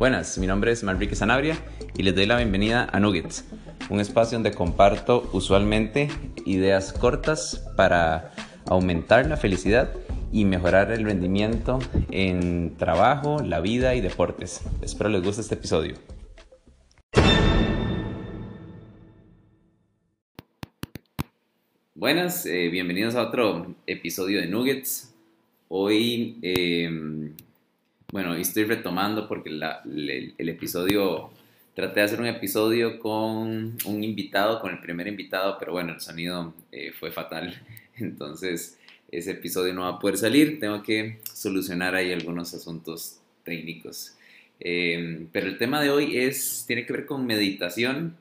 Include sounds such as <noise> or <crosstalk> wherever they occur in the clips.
Buenas, mi nombre es Manrique Sanabria y les doy la bienvenida a Nuggets, un espacio donde comparto usualmente ideas cortas para aumentar la felicidad y mejorar el rendimiento en trabajo, la vida y deportes. Espero les guste este episodio. Buenas, eh, bienvenidos a otro episodio de Nuggets. Hoy em, bueno, estoy retomando porque el, episodio, traté de hacer un episodio con un invitado, con el primer invitado, pero bueno, el sonido eh, fue fatal, <laughs> entonces ese episodio no va a poder salir, tengo que solucionar ahí algunos asuntos técnicos. Em, pero el tema de hoy es, tiene que ver con meditación.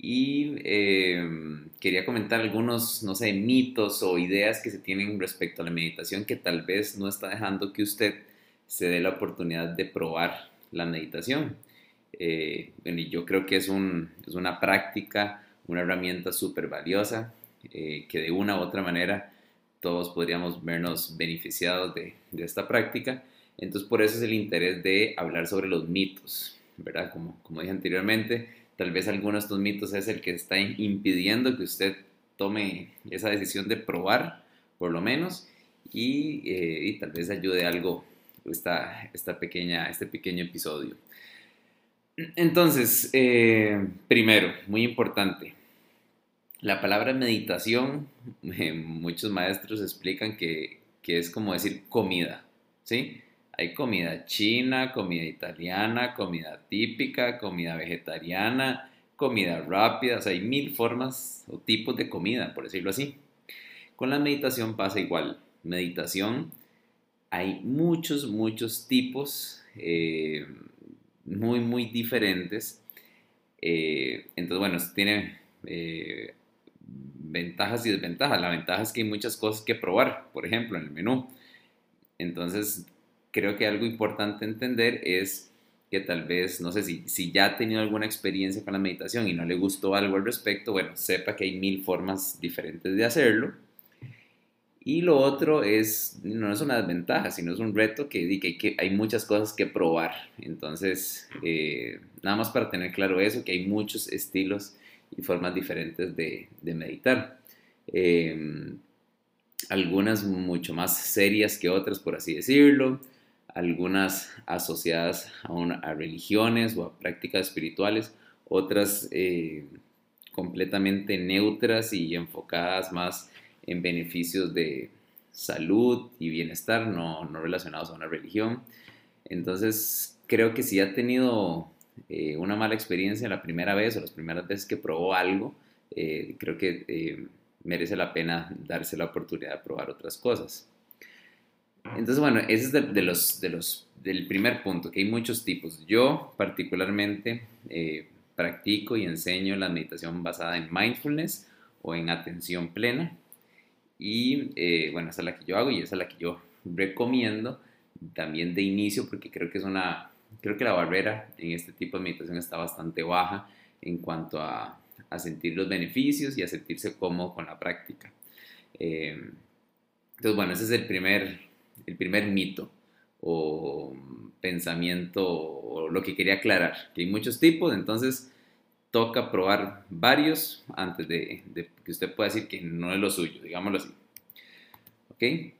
Y em, quería comentar algunos, no sé, mitos o ideas que se tienen respecto a la meditación que tal vez no está dejando que usted se dé la oportunidad de probar la meditación. Eh, yo creo que es, un, es, una práctica, una herramienta súper valiosa, eh, que de una u otra manera todos podríamos vernos beneficiados de, esta práctica. Entonces por eso es el interés de hablar sobre los mitos, ¿verdad? Como, dije anteriormente, tal vez alguno de estos mitos es el que está impidiendo que usted tome esa decisión de probar, por lo menos, y, eh, y tal vez ayude algo esta, esta pequeña, este pequeño episodio. Entonces, eh, primero, muy importante, la palabra meditación, <laughs> muchos maestros explican que, que, es como decir comida, ¿sí? Hay comida china, comida italiana, comida típica, comida vegetariana, comida rápida, hay mil formas o tipos de comida, por decirlo así. Con la meditación pasa igual. Meditación hay muchos, muchos tipos eh, muy, muy diferentes. Eh, entonces, bueno, tiene eh, ventajas y desventajas. La ventaja es que hay muchas cosas que probar, por ejemplo, en el menú. Entonces, creo que algo importante entender es que tal vez, no sé si, si ya ha tenido alguna experiencia con la meditación y no le gustó algo al respecto, bueno, sepa que hay mil formas diferentes de hacerlo y lo otro es, no es una desventaja, sino es un reto que, que, que hay muchas cosas que probar. Entonces, eh, nada más para tener claro eso, que hay muchos estilos y formas diferentes de, meditar. Em, algunas mucho más serias que otras, por así decirlo. Algunas asociadas a, a religiones o a prácticas espirituales. Otras eh, completamente neutras y enfocadas más en beneficios de salud y bienestar, no, no relacionados a una religión. Entonces, creo que si ha tenido eh, una mala experiencia la primera vez o las primeras veces que probó algo, eh, creo que eh, merece la pena darse la oportunidad de probar otras cosas. Entonces, bueno, ese es de, los, de los, del primer punto, que hay muchos tipos. Yo particularmente practico y enseño la meditación basada en mindfulness o en atención plena. Y eh, bueno, esa es la que yo hago y esa es la que yo recomiendo también de inicio porque creo que es una, creo que la barrera en este tipo de meditación está bastante baja en cuanto a, a sentir los beneficios y a sentirse cómodo con la práctica. Eh, entonces, bueno, ese es el primer, el primer mito o pensamiento o lo que quería aclarar, que hay muchos tipos, entonces toca probar varios antes de, que usted pueda decir que no es lo suyo, digámoslo así. ¿Ok?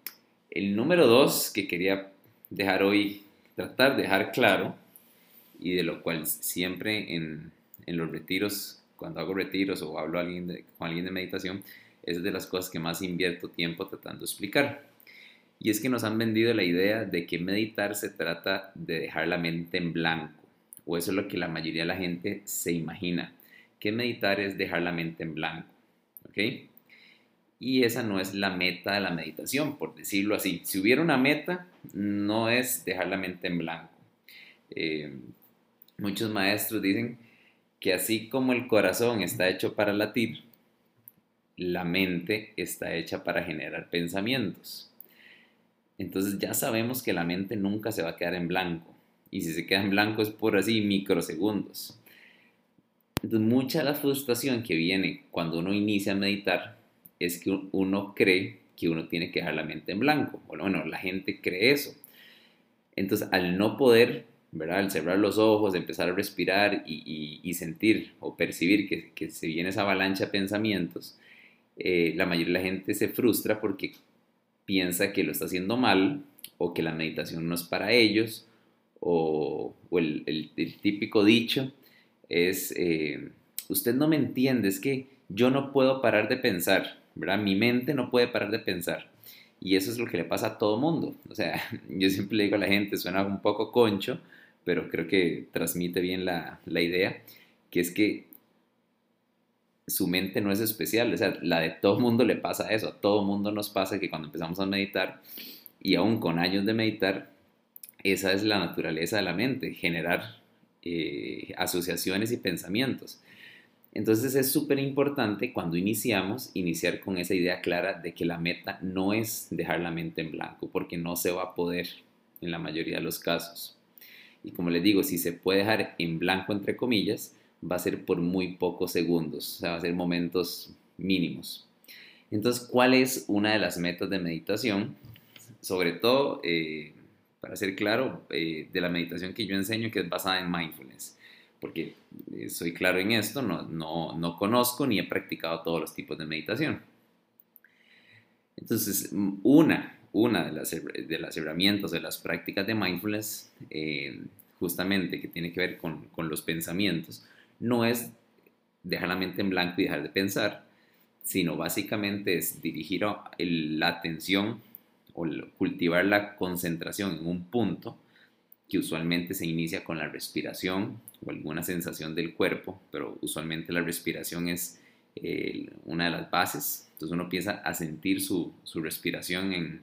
El número dos que quería dejar hoy, tratar de dejar claro, y de lo cual siempre en, los retiros, cuando hago retiros o hablo alguien con alguien de meditación, es de las cosas que más invierto tiempo tratando de explicar. Y es que nos han vendido la idea de que meditar se trata de dejar la mente en blanco o eso es lo que la mayoría de la gente se imagina, que meditar es dejar la mente en blanco, ¿ok? Y esa no es la meta de la meditación, por decirlo así. Si hubiera una meta, no es dejar la mente en blanco. Eh, muchos maestros dicen que así como el corazón está hecho para latir, la mente está hecha para generar pensamientos. Entonces ya sabemos que la mente nunca se va a quedar en blanco y si se queda en blanco es por así microsegundos. Mucha de la frustración que viene cuando uno inicia a meditar es que uno cree que uno tiene que dejar la mente en blanco. Bueno, bueno, la gente cree eso. Entonces, al no poder ¿verdad? Al cerrar los ojos, empezar a respirar y, sentir o percibir que, que, se viene esa avalancha de pensamientos, eh, la mayoría de la gente se frustra porque piensa que lo está haciendo mal o que la meditación no es para ellos o, el, típico dicho es, eh, usted no me entiende, es que yo no puedo parar de pensar, ¿verdad? Mi mente no puede parar de pensar. Y eso es lo que le pasa a todo mundo. O sea, <laughs> yo siempre le digo a la gente, suena un poco concho, pero creo que transmite bien la, la idea, que es que su mente no es especial, o sea, la de todo mundo le pasa eso, a todo mundo nos pasa que cuando empezamos a meditar, y aún con años de meditar, esa es la naturaleza de la mente, generar eh, asociaciones y pensamientos. Entonces es súper importante cuando iniciamos, iniciar con esa idea clara de que la meta no es dejar la mente en blanco, porque no se va a poder en la mayoría de los casos. Y como les digo, si se puede dejar en blanco, entre comillas, va a ser por muy pocos segundos, o sea, va a ser momentos mínimos. Entonces, ¿cuál es una de las metas de meditación? Sobre todo, eh, para ser claro, eh, de la meditación que yo enseño, que es basada en mindfulness porque eh, soy claro en esto, no, no, no, conozco ni he practicado todos los tipos de meditación. Entonces, una, una de las, de las herramientas, de las prácticas de mindfulness, eh, justamente que tiene que ver con, con, los pensamientos, no es dejar la mente en blanco y dejar de pensar, sino básicamente es dirigir la atención cultivar la concentración en un punto que usualmente se inicia con la respiración o alguna sensación del cuerpo, pero usualmente la respiración es eh, una de las bases. Entonces uno empieza a sentir su, respiración en,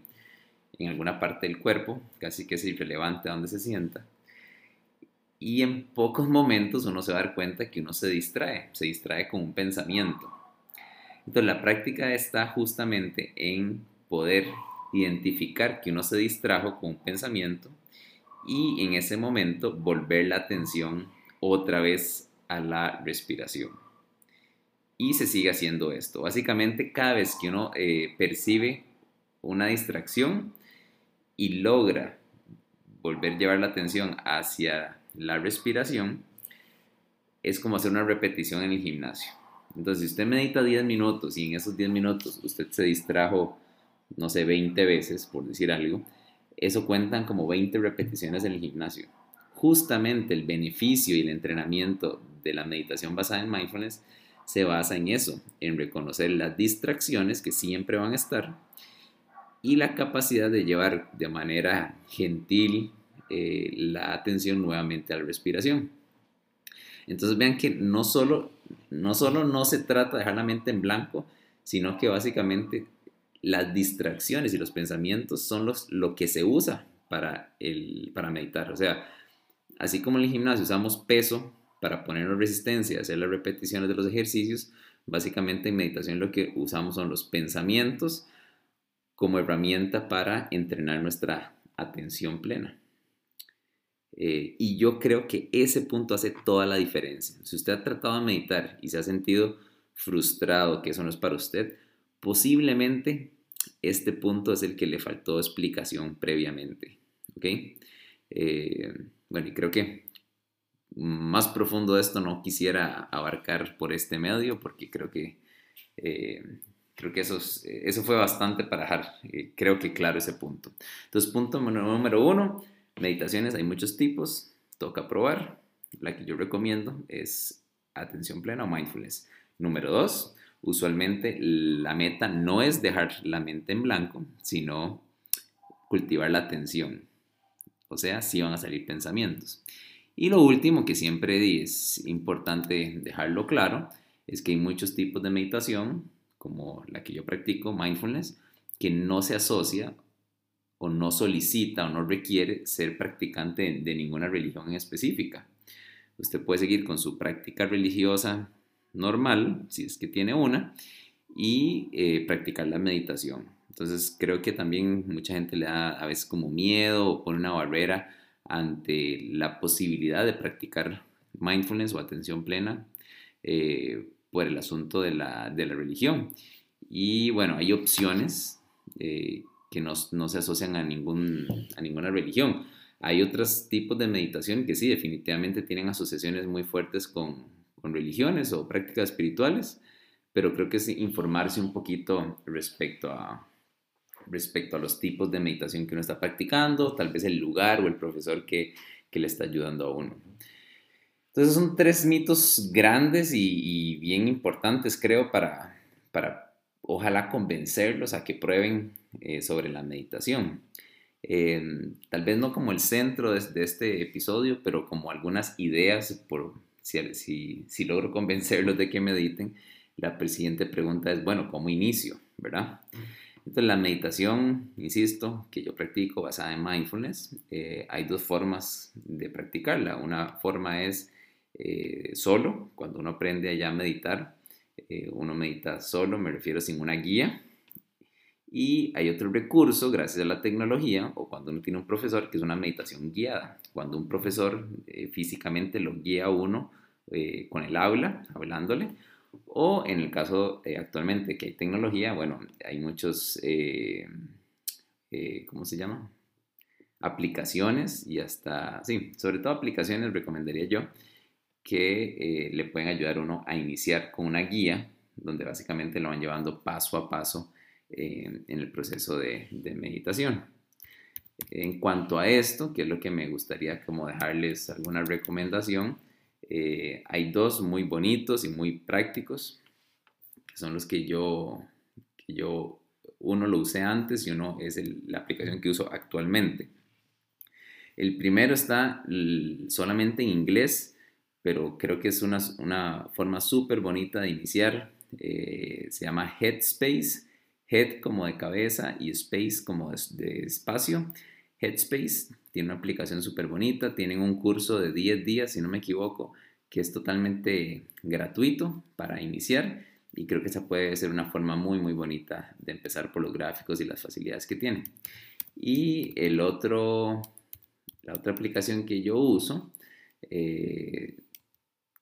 en, alguna parte del cuerpo, casi que es irrelevante a donde se sienta. Y en pocos momentos uno se va a dar cuenta que uno se distrae, se distrae con un pensamiento. Entonces la práctica está justamente en poder identificar que uno se distrajo con un pensamiento y en ese momento volver la atención otra vez a la respiración. Y se sigue haciendo esto. Básicamente cada vez que uno eh, percibe una distracción y logra volver a llevar la atención hacia la respiración, es como hacer una repetición en el gimnasio. Entonces, si usted medita 10 minutos y en esos 10 minutos usted se distrajo, no sé, 20 veces, por decir algo, eso cuentan como 20 repeticiones en el gimnasio. Justamente el beneficio y el entrenamiento de la meditación basada en mindfulness se basa en eso, en reconocer las distracciones que siempre van a estar y la capacidad de llevar de manera gentil eh, la atención nuevamente a la respiración. Entonces vean que no solo, no solo no se trata de dejar la mente en blanco, sino que básicamente las distracciones y los pensamientos son los, lo que se usa para, el, para meditar. O sea, así como en el gimnasio usamos peso para ponernos resistencia, hacer las repeticiones de los ejercicios, básicamente en meditación lo que usamos son los pensamientos como herramienta para entrenar nuestra atención plena. Eh, y yo creo que ese punto hace toda la diferencia. Si usted ha tratado de meditar y se ha sentido frustrado que eso no es para usted, posiblemente este punto es el que le faltó explicación previamente. ¿Ok? Eh, bueno, y creo que más profundo de esto no quisiera abarcar por este medio porque creo que, eh, creo que eso, eso fue bastante para dejar, eh, creo que claro ese punto. Entonces, punto número uno, meditaciones, hay muchos tipos, toca probar. La que yo recomiendo es atención plena o mindfulness. Número dos, usualmente la meta no es dejar la mente en blanco, sino cultivar la atención. O sea, sí van a salir pensamientos. Y lo último que siempre es importante dejarlo claro es que hay muchos tipos de meditación, como la que yo practico, mindfulness, que no se asocia o no solicita o no requiere ser practicante de ninguna religión en específica. Usted puede seguir con su práctica religiosa normal, si es que tiene una, y eh, practicar la meditación. Entonces creo que también mucha gente le da a veces como miedo o pone una barrera ante la posibilidad de practicar mindfulness o atención plena eh, por el asunto de la, religión. Y bueno, hay opciones eh, que no, no, se asocian a, ningún, a ninguna religión. Hay otros tipos de meditación que sí, definitivamente tienen asociaciones muy fuertes con, religiones o prácticas espirituales, pero creo que es informarse un poquito respecto a, respecto a los tipos de meditación que uno está practicando, tal vez el lugar o el profesor que, que le está ayudando a uno. Entonces son tres mitos grandes y, bien importantes, creo, para, para ojalá convencerlos a que prueben eh, sobre la meditación. Em, tal vez no como el centro de, este episodio, pero como algunas ideas, por, si, si, logro convencerlos de que mediten, la siguiente pregunta es, bueno, ¿cómo inicio? ¿Verdad? Entonces, la meditación, insisto, que yo practico basada en mindfulness, eh, hay dos formas de practicarla. Una forma es eh, solo, cuando uno aprende a meditar, eh, uno medita solo, me refiero sin una guía, y hay otro recurso, gracias a la tecnología, o cuando uno tiene un profesor, que es una meditación guiada. Cuando un profesor eh, físicamente lo guía a uno eh, con el habla, hablándole, o en el caso eh, actualmente que hay tecnología, bueno, hay muchos, ¿cómo se llama? Aplicaciones y hasta, sí, sobre todo aplicaciones recomendaría yo que le pueden ayudar a uno a iniciar con una guía donde básicamente lo van llevando paso a paso en el proceso de, meditación. En cuanto a esto, que es lo que me gustaría como dejarles alguna recomendación, eh, hay dos muy bonitos y muy prácticos, que son los que yo, que yo uno lo usé antes y uno es la aplicación que uso actualmente. El primero está solamente en inglés, pero creo que es una, una forma súper bonita de iniciar. Eh, se llama Headspace Head como de cabeza y Space como de, espacio. Headspace tiene una aplicación súper bonita, tienen un curso de 10 días, si no me equivoco, que es totalmente gratuito para iniciar y creo que esa puede ser una forma muy muy bonita de empezar por los gráficos y las facilidades que tiene. Y el otro, la otra aplicación que yo uso, eh,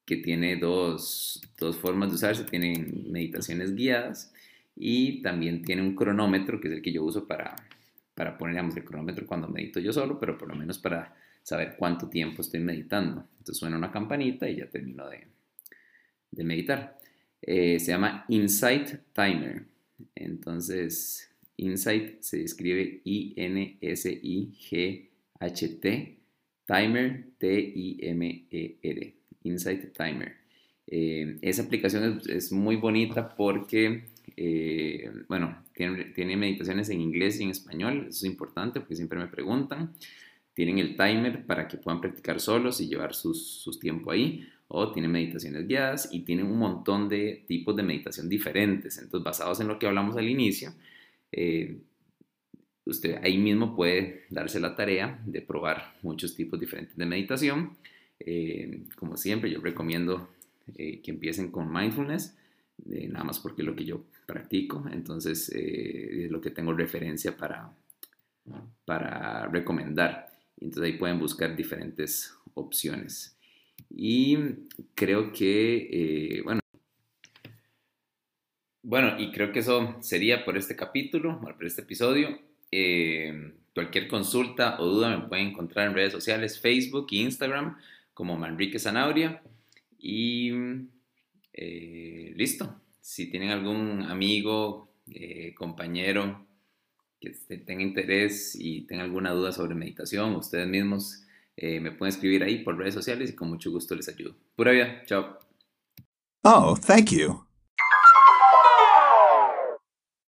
que tiene dos, dos formas de usarse, tienen meditaciones guiadas y también tiene un cronómetro, que es el que yo uso para, para poner, digamos, el cronómetro cuando medito yo solo, pero por lo menos para saber cuánto tiempo estoy meditando. Entonces suena una campanita y ya termino de, de meditar. Eh, se llama Insight Timer. Entonces, Insight se escribe I-N-S-I-G-H-T, Timer, T-I-M-E-R, Insight Timer. Eh, esa aplicación es, muy bonita porque eh, bueno, tiene, meditaciones en inglés y en español, eso es importante porque siempre me preguntan. Tienen el timer para que puedan practicar solos y llevar sus, sus tiempo ahí. O tienen meditaciones guiadas y tienen un montón de tipos de meditación diferentes. Entonces, basados en lo que hablamos al inicio, eh, usted ahí mismo puede darse la tarea de probar muchos tipos diferentes de meditación. Eh, como siempre, yo recomiendo que empiecen con mindfulness nada más porque es lo que yo practico, entonces eh, es lo que tengo referencia para, para recomendar. Entonces ahí pueden buscar diferentes opciones. Y creo que, eh, bueno, bueno, y creo que eso sería por este capítulo, por este episodio. Eh, cualquier consulta o duda me pueden encontrar en redes sociales, Facebook e Instagram como Manrique Zanauria. Y eh, listo. Si tienen algún amigo, eh, compañero que tenga interés y tenga alguna duda sobre meditación, ustedes mismos eh, me pueden escribir ahí por redes sociales y con mucho gusto les ayudo. Pura vida. Chao. Oh, thank you.